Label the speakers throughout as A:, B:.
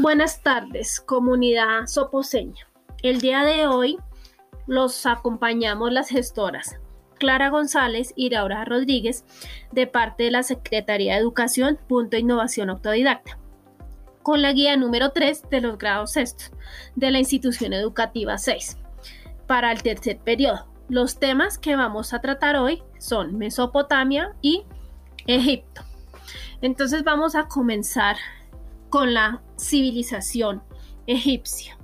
A: Buenas tardes, comunidad soposeña. El día de hoy los acompañamos las gestoras Clara González y Laura Rodríguez de parte de la Secretaría de Educación, Punto Innovación Autodidacta, con la guía número 3 de los grados sextos de la institución educativa 6 para el tercer periodo. Los temas que vamos a tratar hoy son Mesopotamia y Egipto. Entonces vamos a comenzar con la civilización egipcia.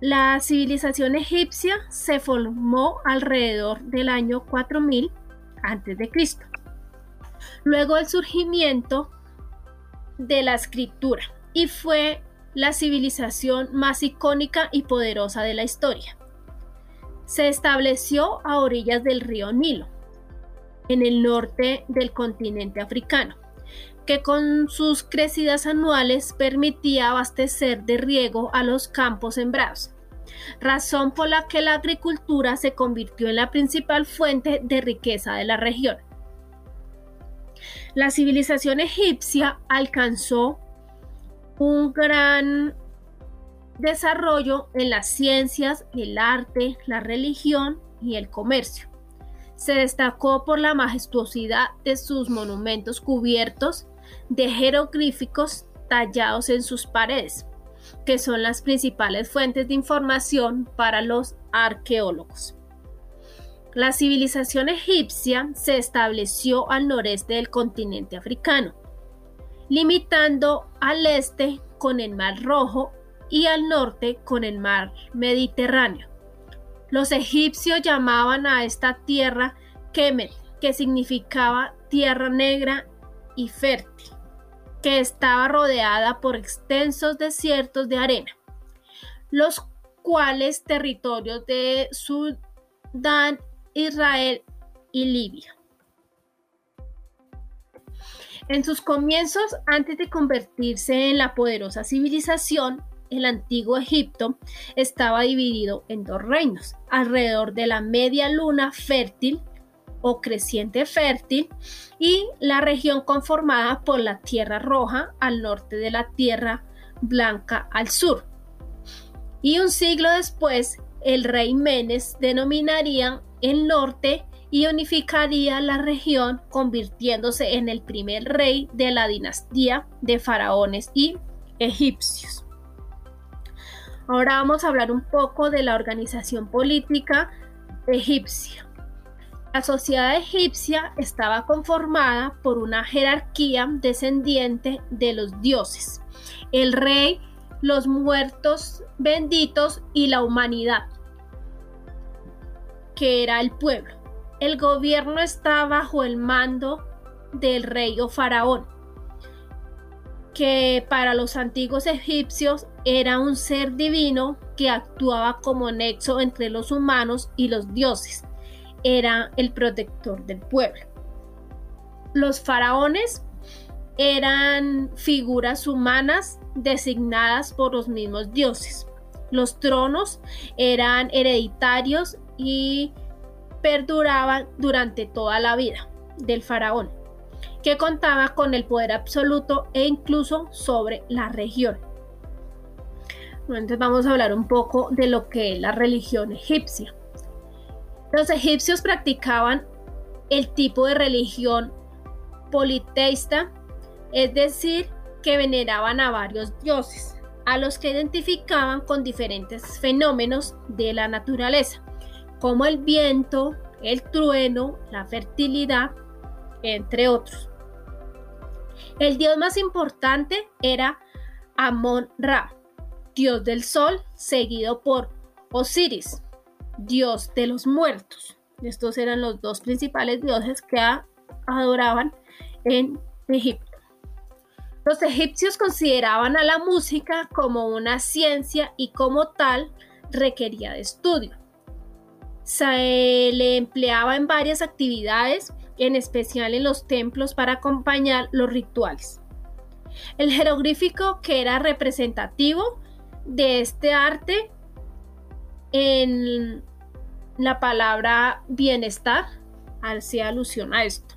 A: La civilización egipcia se formó alrededor del año 4000 a.C. Luego del surgimiento de la escritura y fue la civilización más icónica y poderosa de la historia. Se estableció a orillas del río Nilo, en el norte del continente africano que con sus crecidas anuales permitía abastecer de riego a los campos sembrados, razón por la que la agricultura se convirtió en la principal fuente de riqueza de la región. La civilización egipcia alcanzó un gran desarrollo en las ciencias, el arte, la religión y el comercio. Se destacó por la majestuosidad de sus monumentos cubiertos de jeroglíficos tallados en sus paredes, que son las principales fuentes de información para los arqueólogos. La civilización egipcia se estableció al noreste del continente africano, limitando al este con el Mar Rojo y al norte con el Mar Mediterráneo. Los egipcios llamaban a esta tierra Kemet, que significaba tierra negra y fértil, que estaba rodeada por extensos desiertos de arena, los cuales territorios de Sudán, Israel y Libia. En sus comienzos, antes de convertirse en la poderosa civilización, el antiguo Egipto estaba dividido en dos reinos, alrededor de la media luna fértil o creciente fértil y la región conformada por la Tierra Roja al norte de la Tierra Blanca al sur. Y un siglo después, el rey Menes denominaría el norte y unificaría la región, convirtiéndose en el primer rey de la dinastía de faraones y egipcios. Ahora vamos a hablar un poco de la organización política egipcia. La sociedad egipcia estaba conformada por una jerarquía descendiente de los dioses, el rey, los muertos benditos y la humanidad, que era el pueblo. El gobierno está bajo el mando del rey o faraón, que para los antiguos egipcios era un ser divino que actuaba como nexo entre los humanos y los dioses era el protector del pueblo. Los faraones eran figuras humanas designadas por los mismos dioses. Los tronos eran hereditarios y perduraban durante toda la vida del faraón, que contaba con el poder absoluto e incluso sobre la región. Entonces vamos a hablar un poco de lo que es la religión egipcia. Los egipcios practicaban el tipo de religión politeísta, es decir, que veneraban a varios dioses, a los que identificaban con diferentes fenómenos de la naturaleza, como el viento, el trueno, la fertilidad, entre otros. El dios más importante era Amon-Ra, dios del sol, seguido por Osiris, dios de los muertos. Estos eran los dos principales dioses que adoraban en Egipto. Los egipcios consideraban a la música como una ciencia y como tal requería de estudio. Se le empleaba en varias actividades, en especial en los templos para acompañar los rituales. El jeroglífico que era representativo de este arte en la palabra bienestar hacía alusión a esto.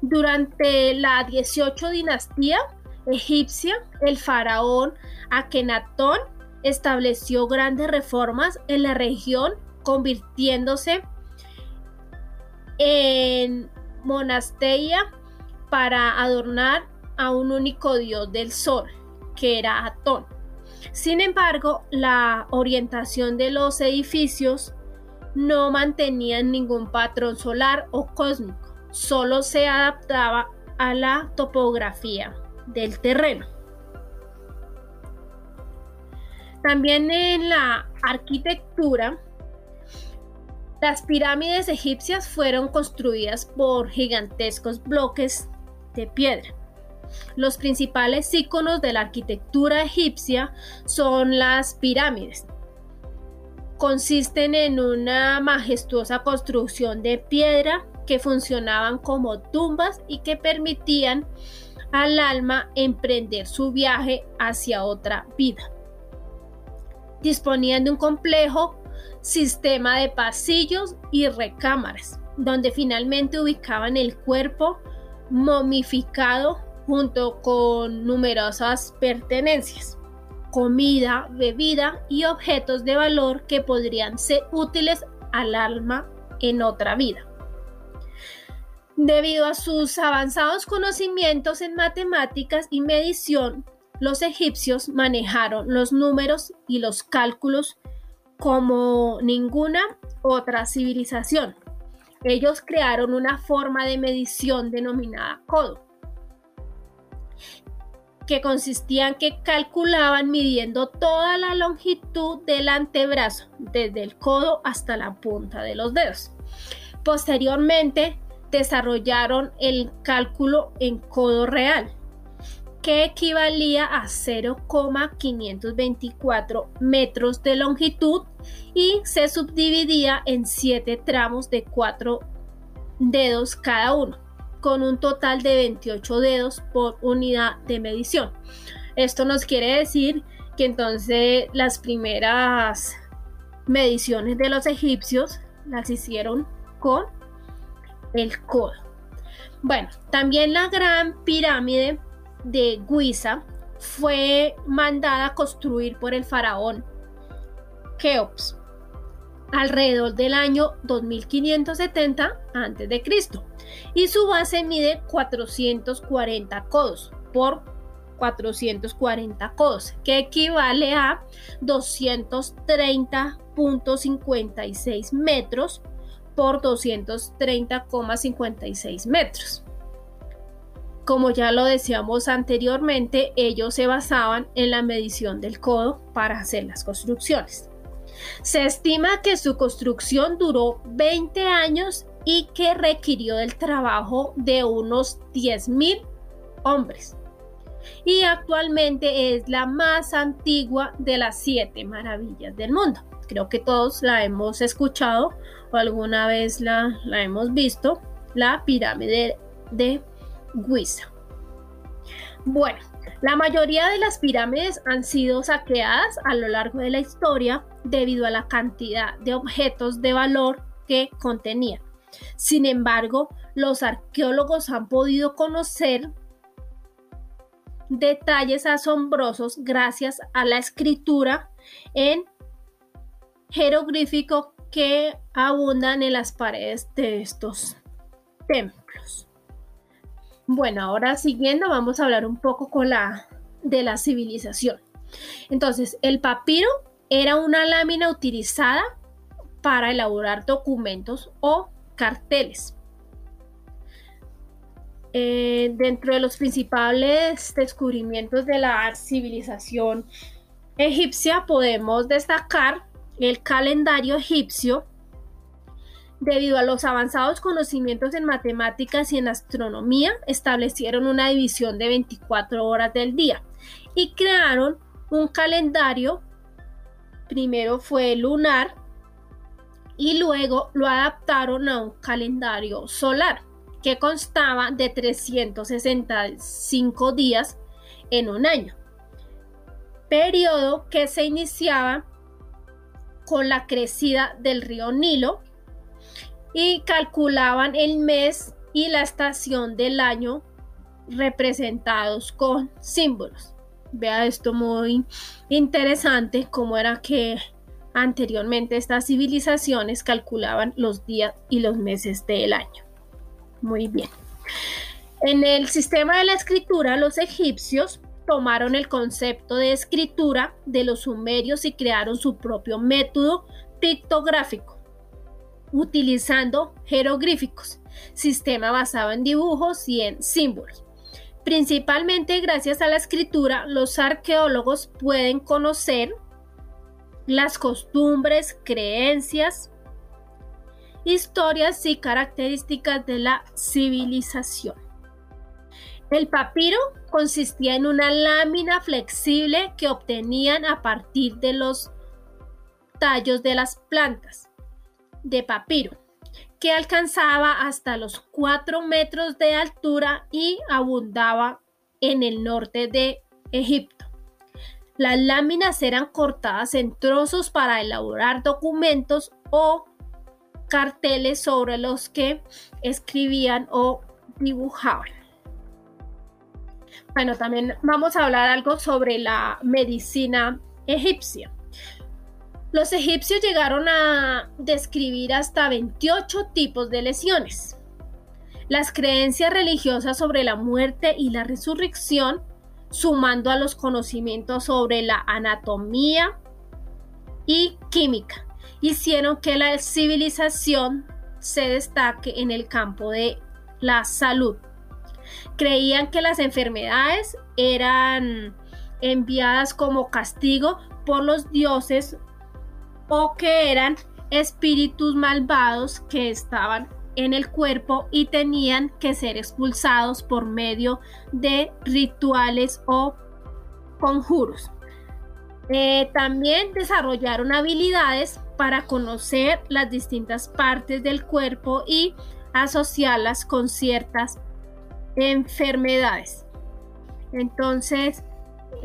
A: Durante la 18 dinastía, egipcia, el faraón Akenatón estableció grandes reformas en la región, convirtiéndose en monasteria para adornar a un único dios del sol, que era Atón. Sin embargo, la orientación de los edificios no mantenía ningún patrón solar o cósmico, solo se adaptaba a la topografía del terreno. También en la arquitectura, las pirámides egipcias fueron construidas por gigantescos bloques de piedra. Los principales iconos de la arquitectura egipcia son las pirámides. Consisten en una majestuosa construcción de piedra que funcionaban como tumbas y que permitían al alma emprender su viaje hacia otra vida. Disponían de un complejo sistema de pasillos y recámaras, donde finalmente ubicaban el cuerpo momificado junto con numerosas pertenencias, comida, bebida y objetos de valor que podrían ser útiles al alma en otra vida. Debido a sus avanzados conocimientos en matemáticas y medición, los egipcios manejaron los números y los cálculos como ninguna otra civilización. Ellos crearon una forma de medición denominada codo, que consistía en que calculaban midiendo toda la longitud del antebrazo, desde el codo hasta la punta de los dedos. Posteriormente, desarrollaron el cálculo en codo real, que equivalía a 0,524 metros de longitud y se subdividía en 7 tramos de 4 dedos cada uno con un total de 28 dedos por unidad de medición. Esto nos quiere decir que entonces las primeras mediciones de los egipcios las hicieron con el codo. Bueno, también la gran pirámide de Guiza fue mandada a construir por el faraón Keops alrededor del año 2570 a.C. y su base mide 440 codos por 440 codos, que equivale a 230.56 metros por 230,56 metros. Como ya lo decíamos anteriormente, ellos se basaban en la medición del codo para hacer las construcciones. Se estima que su construcción duró 20 años y que requirió del trabajo de unos 10.000 hombres. Y actualmente es la más antigua de las siete maravillas del mundo. Creo que todos la hemos escuchado o alguna vez la, la hemos visto, la pirámide de Bueno, la mayoría de las pirámides han sido saqueadas a lo largo de la historia debido a la cantidad de objetos de valor que contenían. Sin embargo, los arqueólogos han podido conocer detalles asombrosos gracias a la escritura en jeroglífico que abundan en las paredes de estos templos. Bueno, ahora siguiendo vamos a hablar un poco con la, de la civilización. Entonces, el papiro era una lámina utilizada para elaborar documentos o carteles. Eh, dentro de los principales descubrimientos de la civilización egipcia podemos destacar el calendario egipcio, Debido a los avanzados conocimientos en matemáticas y en astronomía, establecieron una división de 24 horas del día y crearon un calendario. Primero fue lunar y luego lo adaptaron a un calendario solar que constaba de 365 días en un año, periodo que se iniciaba con la crecida del río Nilo y calculaban el mes y la estación del año representados con símbolos. Vea esto muy interesante, como era que anteriormente estas civilizaciones calculaban los días y los meses del año. Muy bien. En el sistema de la escritura, los egipcios tomaron el concepto de escritura de los sumerios y crearon su propio método pictográfico, utilizando jeroglíficos, sistema basado en dibujos y en símbolos. Principalmente gracias a la escritura, los arqueólogos pueden conocer las costumbres, creencias, historias y características de la civilización. El papiro consistía en una lámina flexible que obtenían a partir de los tallos de las plantas de papiro, que alcanzaba hasta los 4 metros de altura y abundaba en el norte de Egipto. Las láminas eran cortadas en trozos para elaborar documentos o carteles sobre los que escribían o dibujaban. Bueno, también vamos a hablar algo sobre la medicina egipcia. Los egipcios llegaron a describir hasta 28 tipos de lesiones. Las creencias religiosas sobre la muerte y la resurrección, sumando a los conocimientos sobre la anatomía y química, hicieron que la civilización se destaque en el campo de la salud. Creían que las enfermedades eran enviadas como castigo por los dioses o que eran espíritus malvados que estaban en el cuerpo y tenían que ser expulsados por medio de rituales o conjuros. Eh, también desarrollaron habilidades para conocer las distintas partes del cuerpo y asociarlas con ciertas enfermedades. Entonces,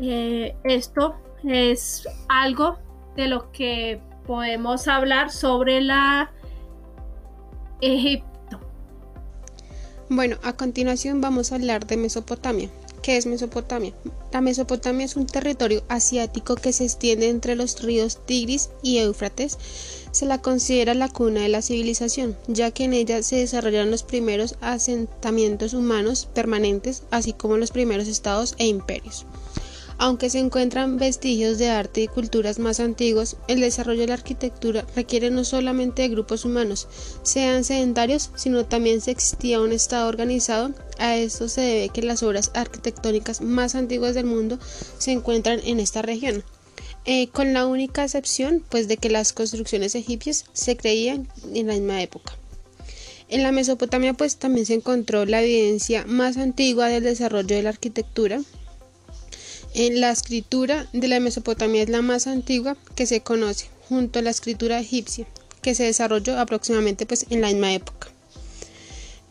A: eh, esto es algo de lo que podemos hablar sobre la Egipto.
B: Bueno, a continuación vamos a hablar de Mesopotamia. ¿Qué es Mesopotamia? La Mesopotamia es un territorio asiático que se extiende entre los ríos Tigris y Éufrates. Se la considera la cuna de la civilización, ya que en ella se desarrollaron los primeros asentamientos humanos permanentes, así como los primeros estados e imperios. Aunque se encuentran vestigios de arte y culturas más antiguos, el desarrollo de la arquitectura requiere no solamente de grupos humanos, sean sedentarios, sino también si existía un estado organizado. A esto se debe que las obras arquitectónicas más antiguas del mundo se encuentran en esta región. Eh, con la única excepción pues de que las construcciones egipcias se creían en la misma época. En la Mesopotamia pues también se encontró la evidencia más antigua del desarrollo de la arquitectura, en la escritura de la Mesopotamia es la más antigua que se conoce, junto a la escritura egipcia, que se desarrolló aproximadamente pues, en la misma época.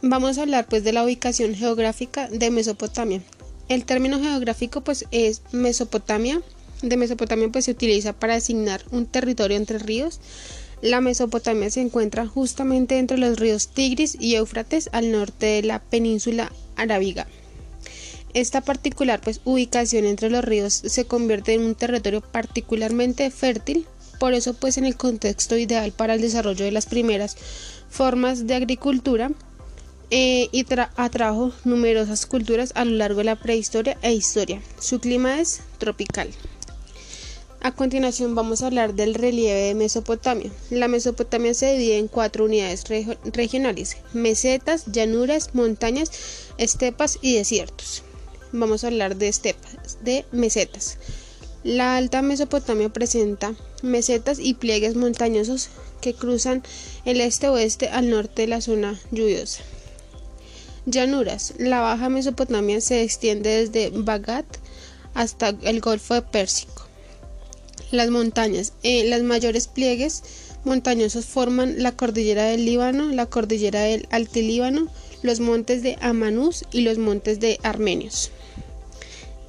B: Vamos a hablar pues de la ubicación geográfica de Mesopotamia. El término geográfico pues es Mesopotamia. De Mesopotamia pues se utiliza para asignar un territorio entre ríos. La Mesopotamia se encuentra justamente entre los ríos Tigris y Éufrates al norte de la península arábiga. Esta particular pues, ubicación entre los ríos se convierte en un territorio particularmente fértil, por eso pues en el contexto ideal para el desarrollo de las primeras formas de agricultura eh, y atrajo numerosas culturas a lo largo de la prehistoria e historia. Su clima es tropical. A continuación vamos a hablar del relieve de Mesopotamia. La Mesopotamia se divide en cuatro unidades regionales, mesetas, llanuras, montañas, estepas y desiertos vamos a hablar de estepas, de mesetas. La Alta Mesopotamia presenta mesetas y pliegues montañosos que cruzan el este-oeste al norte de la zona lluviosa. Llanuras. La Baja Mesopotamia se extiende desde Bagat hasta el Golfo de Pérsico. Las montañas. Eh, las mayores pliegues montañosos forman la cordillera del Líbano, la cordillera del Altilíbano, los montes de Amanús y los montes de Armenios.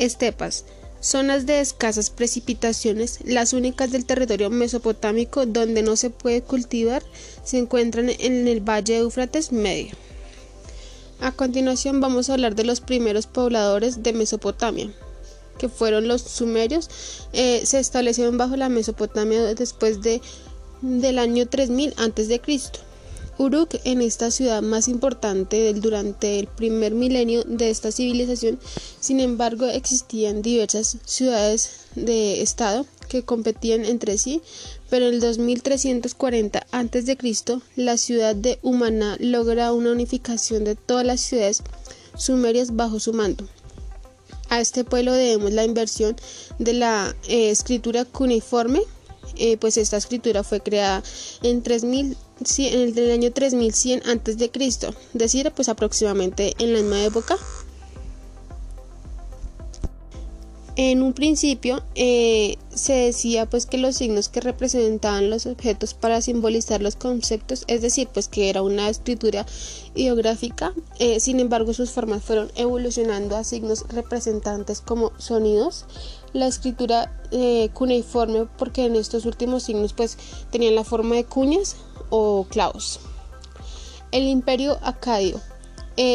B: Estepas. Zonas de escasas precipitaciones, las únicas del territorio mesopotámico donde no se puede cultivar, se encuentran en el valle de Éufrates medio. A continuación vamos a hablar de los primeros pobladores de Mesopotamia, que fueron los sumerios. Eh, se establecieron bajo la Mesopotamia después de, del año 3000 a.C. Uruk, en esta ciudad más importante durante el primer milenio de esta civilización, sin embargo existían diversas ciudades de estado que competían entre sí, pero en el 2340 a.C. la ciudad de Humana logra una unificación de todas las ciudades sumerias bajo su mando. A este pueblo debemos la inversión de la eh, escritura cuneiforme, eh, pues esta escritura fue creada en, 3000, en el año 3100 a.C., decir, pues aproximadamente en la misma época En un principio eh, se decía pues que los signos que representaban los objetos para simbolizar los conceptos, es decir, pues que era una escritura ideográfica, eh, sin embargo sus formas fueron evolucionando a signos representantes como sonidos, la escritura eh, cuneiforme porque en estos últimos signos pues tenían la forma de cuñas o clavos. El imperio acadio,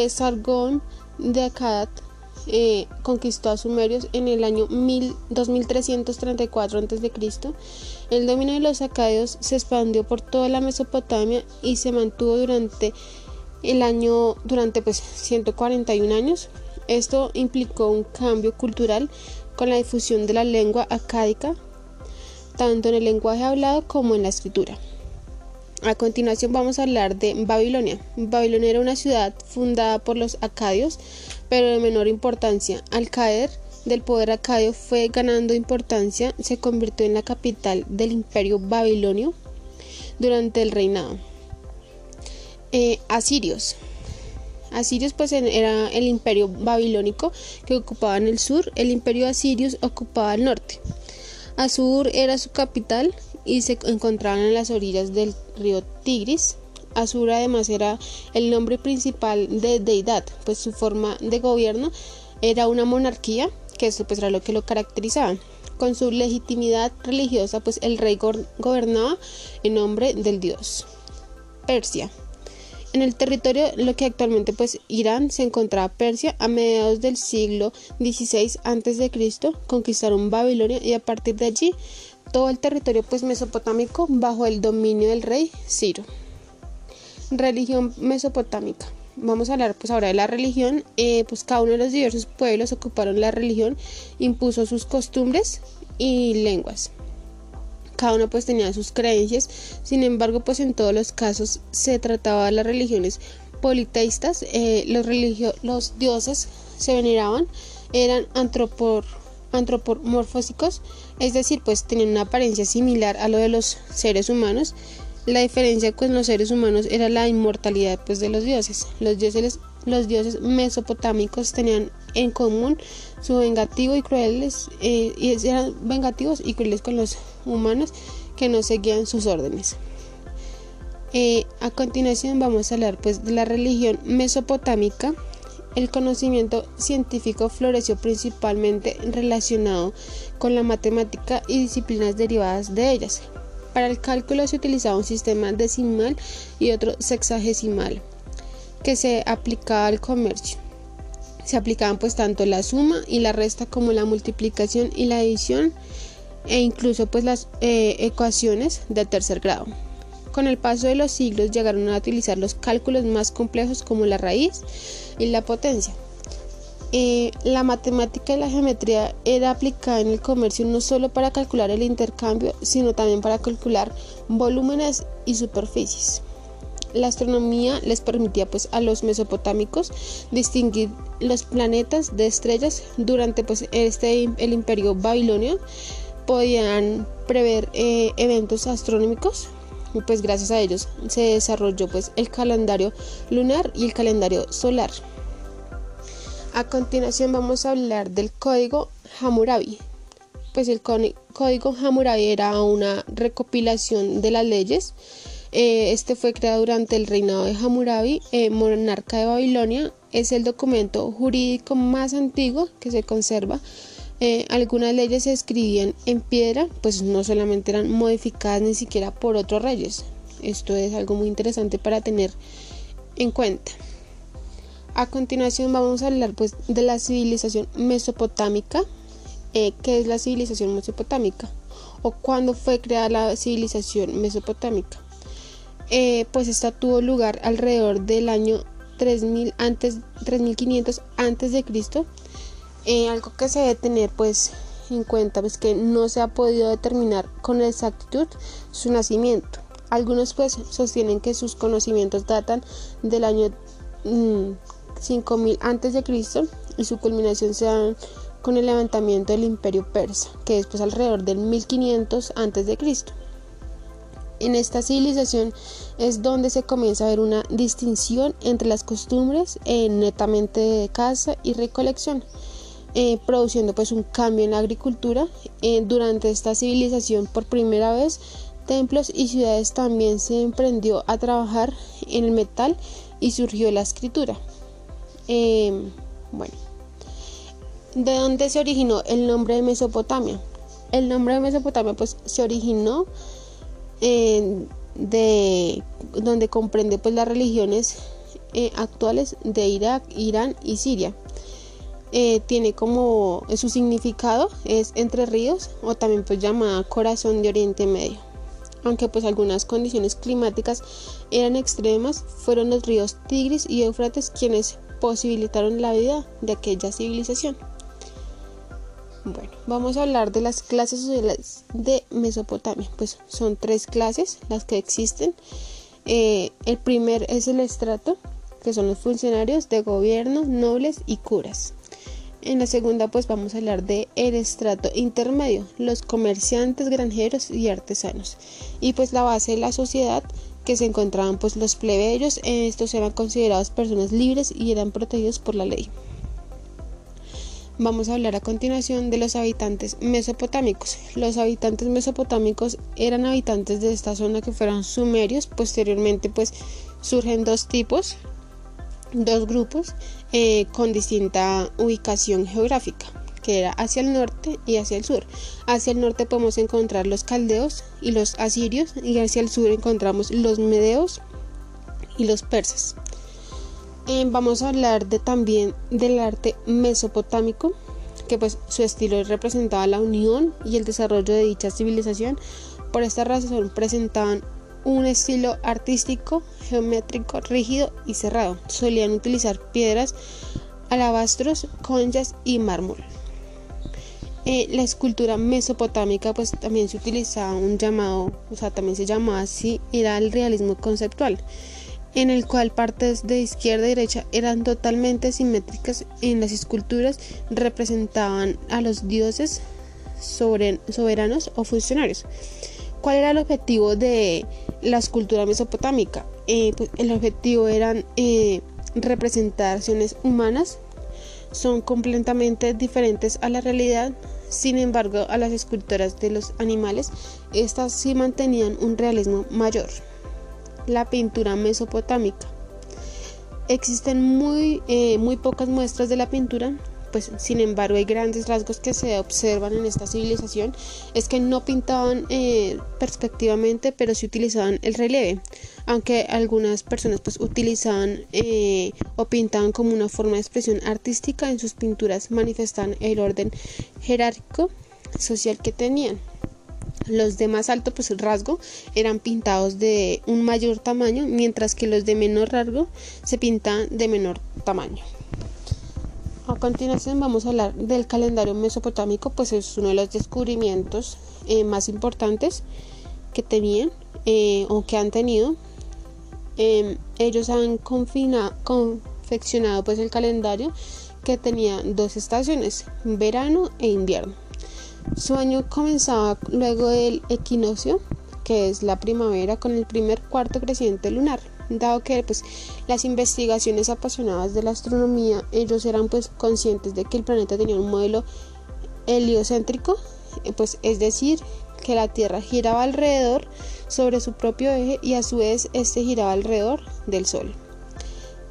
B: Sargón de Akkad eh, conquistó a sumerios en el año 2334 a.C. El dominio de los acadios se expandió por toda la Mesopotamia y se mantuvo durante el año durante pues 141 años. Esto implicó un cambio cultural con la difusión de la lengua acádica tanto en el lenguaje hablado como en la escritura. A continuación vamos a hablar de Babilonia. Babilonia era una ciudad fundada por los acadios, pero de menor importancia. Al caer del poder acadio fue ganando importancia, se convirtió en la capital del imperio babilonio durante el reinado. Eh, asirios. Asirios pues era el imperio babilónico que ocupaba en el sur, el imperio asirios ocupaba el norte. Asur era su capital y se encontraban en las orillas del río Tigris. Asur además era el nombre principal de deidad, pues su forma de gobierno era una monarquía, que eso pues era lo que lo caracterizaba. Con su legitimidad religiosa, pues el rey gobernaba en nombre del dios. Persia. En el territorio, lo que actualmente pues Irán se encontraba Persia a mediados del siglo XVI a.C. conquistaron Babilonia y a partir de allí todo el territorio pues mesopotámico bajo el dominio del rey Ciro. Religión mesopotámica. Vamos a hablar pues ahora de la religión. Eh, pues cada uno de los diversos pueblos ocuparon la religión, impuso sus costumbres y lenguas. Cada uno pues tenía sus creencias, sin embargo pues en todos los casos se trataba de las religiones politeístas, eh, los, los dioses se veneraban, eran antropor antropomorfósicos, es decir, pues tenían una apariencia similar a lo de los seres humanos. La diferencia con los seres humanos era la inmortalidad pues, de los dioses. Los dioses, los dioses mesopotámicos tenían en común su vengativo y crueles, eh, y eran vengativos y crueles con los humanos que no seguían sus órdenes. Eh, a continuación vamos a hablar pues de la religión mesopotámica el conocimiento científico floreció principalmente relacionado con la matemática y disciplinas derivadas de ellas. Para el cálculo se utilizaba un sistema decimal y otro sexagesimal que se aplicaba al comercio. Se aplicaban pues tanto la suma y la resta como la multiplicación y la adición e incluso pues las eh, ecuaciones de tercer grado. Con el paso de los siglos llegaron a utilizar los cálculos más complejos como la raíz y la potencia. Eh, la matemática y la geometría era aplicada en el comercio no solo para calcular el intercambio, sino también para calcular volúmenes y superficies. La astronomía les permitía pues a los mesopotámicos distinguir los planetas de estrellas durante pues este el imperio babilonio podían prever eh, eventos astronómicos pues gracias a ellos se desarrolló pues el calendario lunar y el calendario solar. A continuación vamos a hablar del código Hammurabi. Pues el código Hammurabi era una recopilación de las leyes. Eh, este fue creado durante el reinado de Hammurabi, eh, monarca de Babilonia. Es el documento jurídico más antiguo que se conserva eh, algunas leyes se escribían en piedra, pues no solamente eran modificadas ni siquiera por otros reyes. Esto es algo muy interesante para tener en cuenta. A continuación vamos a hablar pues de la civilización mesopotámica. ¿Qué es la civilización mesopotámica? ¿O cuándo fue creada la civilización mesopotámica? Eh, pues esta tuvo lugar alrededor del año 3000 antes, 3500 antes de Cristo. Eh, algo que se debe tener pues en cuenta pues que no se ha podido determinar con exactitud su nacimiento. Algunos pues sostienen que sus conocimientos datan del año 5000 mm, antes de Cristo y su culminación se da con el levantamiento del imperio persa, que es pues alrededor del 1500 antes de Cristo. En esta civilización es donde se comienza a ver una distinción entre las costumbres eh, netamente de caza y recolección, eh, produciendo pues un cambio en la agricultura. Eh, durante esta civilización por primera vez templos y ciudades también se emprendió a trabajar en el metal y surgió la escritura. bueno, ¿de dónde se originó el nombre de Mesopotamia? El nombre de Mesopotamia pues se originó de donde comprende pues las religiones eh, actuales de Irak, Irán y Siria. Eh, tiene como su significado es entre ríos o también pues llamada corazón de Oriente Medio. Aunque pues algunas condiciones climáticas eran extremas, fueron los ríos Tigris y Éufrates quienes posibilitaron la vida de aquella civilización. Bueno, vamos a hablar de las clases sociales de Mesopotamia. Pues son tres clases las que existen. Eh, el primer es el estrato, que son los funcionarios de gobierno, nobles y curas. En la segunda pues vamos a hablar de el estrato intermedio, los comerciantes, granjeros y artesanos. Y pues la base de la sociedad que se encontraban pues los plebeyos, estos eran considerados personas libres y eran protegidos por la ley. Vamos a hablar a continuación de los habitantes mesopotámicos. Los habitantes mesopotámicos eran habitantes de esta zona que fueron sumerios. Posteriormente pues surgen dos tipos, dos grupos eh, con distinta ubicación geográfica que era hacia el norte y hacia el sur. Hacia el norte podemos encontrar los caldeos y los asirios y hacia el sur encontramos los medeos y los persas. Eh, vamos a hablar de, también del arte mesopotámico, que pues su estilo representaba la unión y el desarrollo de dicha civilización. Por esta razón presentaban un estilo artístico, geométrico, rígido y cerrado. Solían utilizar piedras, alabastros, conchas y mármol. Eh, la escultura mesopotámica pues también se utilizaba un llamado, o sea, también se llamaba así, era el realismo conceptual en el cual partes de izquierda y derecha eran totalmente simétricas en las esculturas representaban a los dioses soberanos o funcionarios. ¿Cuál era el objetivo de la escultura mesopotámica? Eh, pues, el objetivo eran eh, representaciones humanas, son completamente diferentes a la realidad, sin embargo a las esculturas de los animales, estas sí mantenían un realismo mayor la pintura mesopotámica. Existen muy, eh, muy pocas muestras de la pintura, pues sin embargo hay grandes rasgos que se observan en esta civilización, es que no pintaban eh, perspectivamente, pero sí utilizaban el relieve, aunque algunas personas pues utilizaban eh, o pintaban como una forma de expresión artística en sus pinturas, manifestaban el orden jerárquico social que tenían. Los de más alto pues, rasgo eran pintados de un mayor tamaño, mientras que los de menor rasgo se pintan de menor tamaño. A continuación vamos a hablar del calendario mesopotámico, pues es uno de los descubrimientos eh, más importantes que tenían eh, o que han tenido. Em, ellos han confeccionado pues el calendario que tenía dos estaciones, verano e invierno. Su año comenzaba luego del equinoccio, que es la primavera, con el primer cuarto creciente lunar. Dado que pues, las investigaciones apasionadas de la astronomía, ellos eran pues conscientes de que el planeta tenía un modelo heliocéntrico, eh, pues es decir, que la Tierra giraba alrededor sobre su propio eje y a su vez este giraba alrededor del Sol.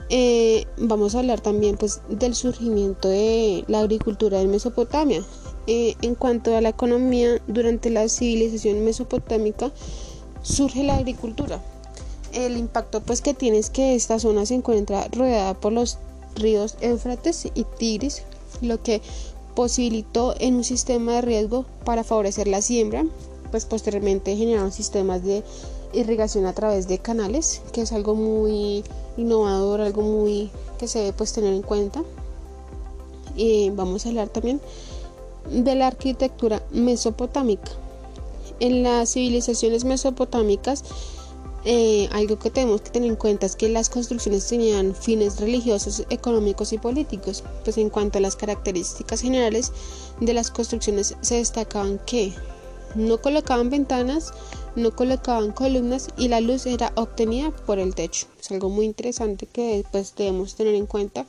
B: Eh, vamos a hablar también pues del surgimiento de la agricultura en Mesopotamia. Eh, en cuanto a la economía, durante la civilización mesopotámica surge la agricultura. El impacto pues que tiene es que esta zona se encuentra rodeada por los ríos Éufrates y Tigris, lo que posibilitó en un sistema de riesgo para favorecer la siembra, pues posteriormente generaron sistemas de irrigación a través de canales, que es algo muy innovador, algo muy que se debe pues tener en cuenta. Y vamos a hablar también de la arquitectura mesopotámica. En las civilizaciones mesopotámicas, eh, algo que tenemos que tener en cuenta es que las construcciones tenían fines religiosos, económicos y políticos. Pues en cuanto a las características generales de las construcciones se destacaban que no colocaban ventanas, no colocaban columnas y la luz era obtenida por el techo. Es algo muy interesante que pues, debemos tener en cuenta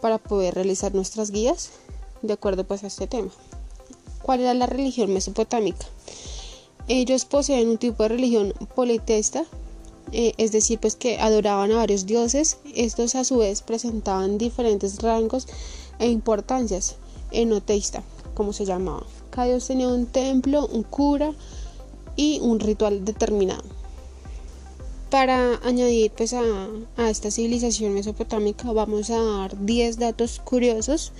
B: para poder realizar nuestras guías de acuerdo pues a este tema. ¿Cuál era la religión mesopotámica? Ellos poseen un tipo de religión politeísta, eh, es decir, pues que adoraban a varios dioses. Estos a su vez presentaban diferentes rangos e importancias enoteísta, como se llamaba. Cada dios tenía un templo, un cura y un ritual determinado. Para añadir pues a, a esta civilización mesopotámica vamos a dar 10 datos curiosos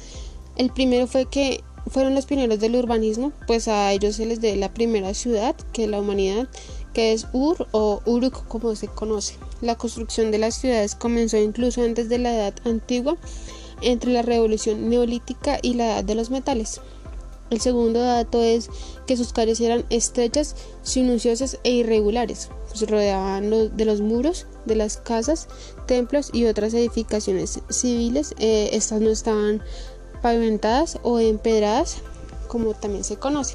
B: el primero fue que fueron los pioneros del urbanismo, pues a ellos se les dé la primera ciudad que la humanidad, que es Ur o Uruk como se conoce. La construcción de las ciudades comenzó incluso antes de la edad antigua, entre la revolución neolítica y la edad de los metales. El segundo dato es que sus calles eran estrechas, sinuosiosas e irregulares, pues rodeaban de los muros de las casas, templos y otras edificaciones civiles. Eh, estas no estaban pavimentadas o empedradas, como también se conoce.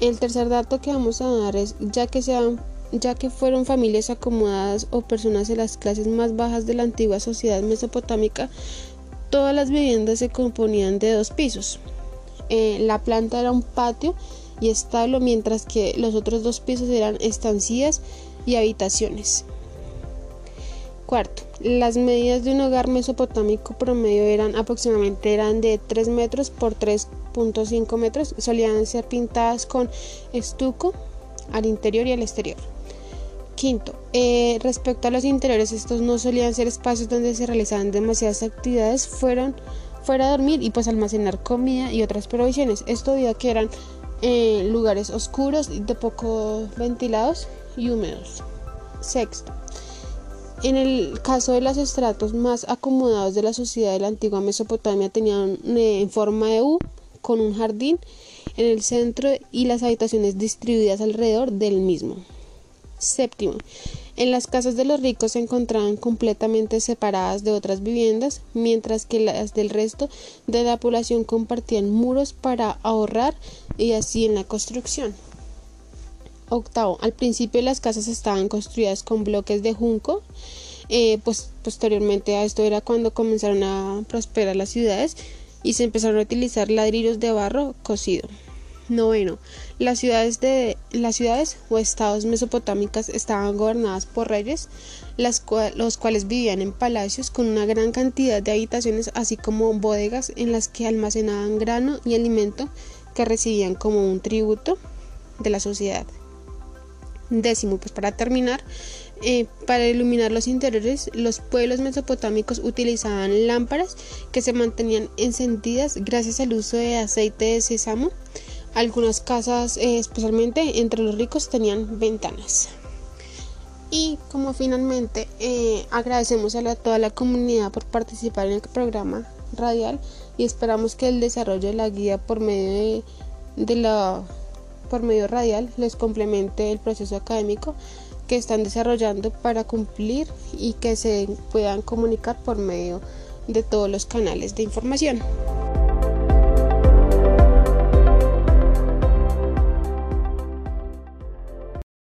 B: El tercer dato que vamos a dar es, ya que, sean, ya que fueron familias acomodadas o personas de las clases más bajas de la antigua sociedad mesopotámica, todas las viviendas se componían de dos pisos. Eh, la planta era un patio y establo, mientras que los otros dos pisos eran estancías y habitaciones. Cuarto, las medidas de un hogar mesopotámico promedio eran aproximadamente eran de 3 metros por 3.5 metros. Solían ser pintadas con estuco al interior y al exterior. Quinto, eh, respecto a los interiores, estos no solían ser espacios donde se realizaban demasiadas actividades, fueron fuera a dormir y pues almacenar comida y otras provisiones. Esto debido a que eran eh, lugares oscuros, de poco ventilados y húmedos. Sexto, en el caso de los estratos más acomodados de la sociedad de la antigua Mesopotamia tenían eh, en forma de U con un jardín en el centro y las habitaciones distribuidas alrededor del mismo. Séptimo, en las casas de los ricos se encontraban completamente separadas de otras viviendas, mientras que las del resto de la población compartían muros para ahorrar y así en la construcción. Octavo, al principio las casas estaban construidas con bloques de junco, eh, pues posteriormente a esto era cuando comenzaron a prosperar las ciudades y se empezaron a utilizar ladrillos de barro cocido. Noveno, las ciudades, de, las ciudades o estados mesopotámicas estaban gobernadas por reyes, los cuales vivían en palacios con una gran cantidad de habitaciones, así como bodegas en las que almacenaban grano y alimento que recibían como un tributo de la sociedad. Décimo, pues para terminar, eh, para iluminar los interiores, los pueblos mesopotámicos utilizaban lámparas que se mantenían encendidas gracias al uso de aceite de sésamo. Algunas casas, eh, especialmente entre los ricos, tenían ventanas. Y como finalmente eh, agradecemos a toda la comunidad por participar en el programa radial y esperamos que el desarrollo de la guía por medio de la por medio radial les complemente el proceso académico que están desarrollando para cumplir y que se puedan comunicar por medio de todos los canales de información.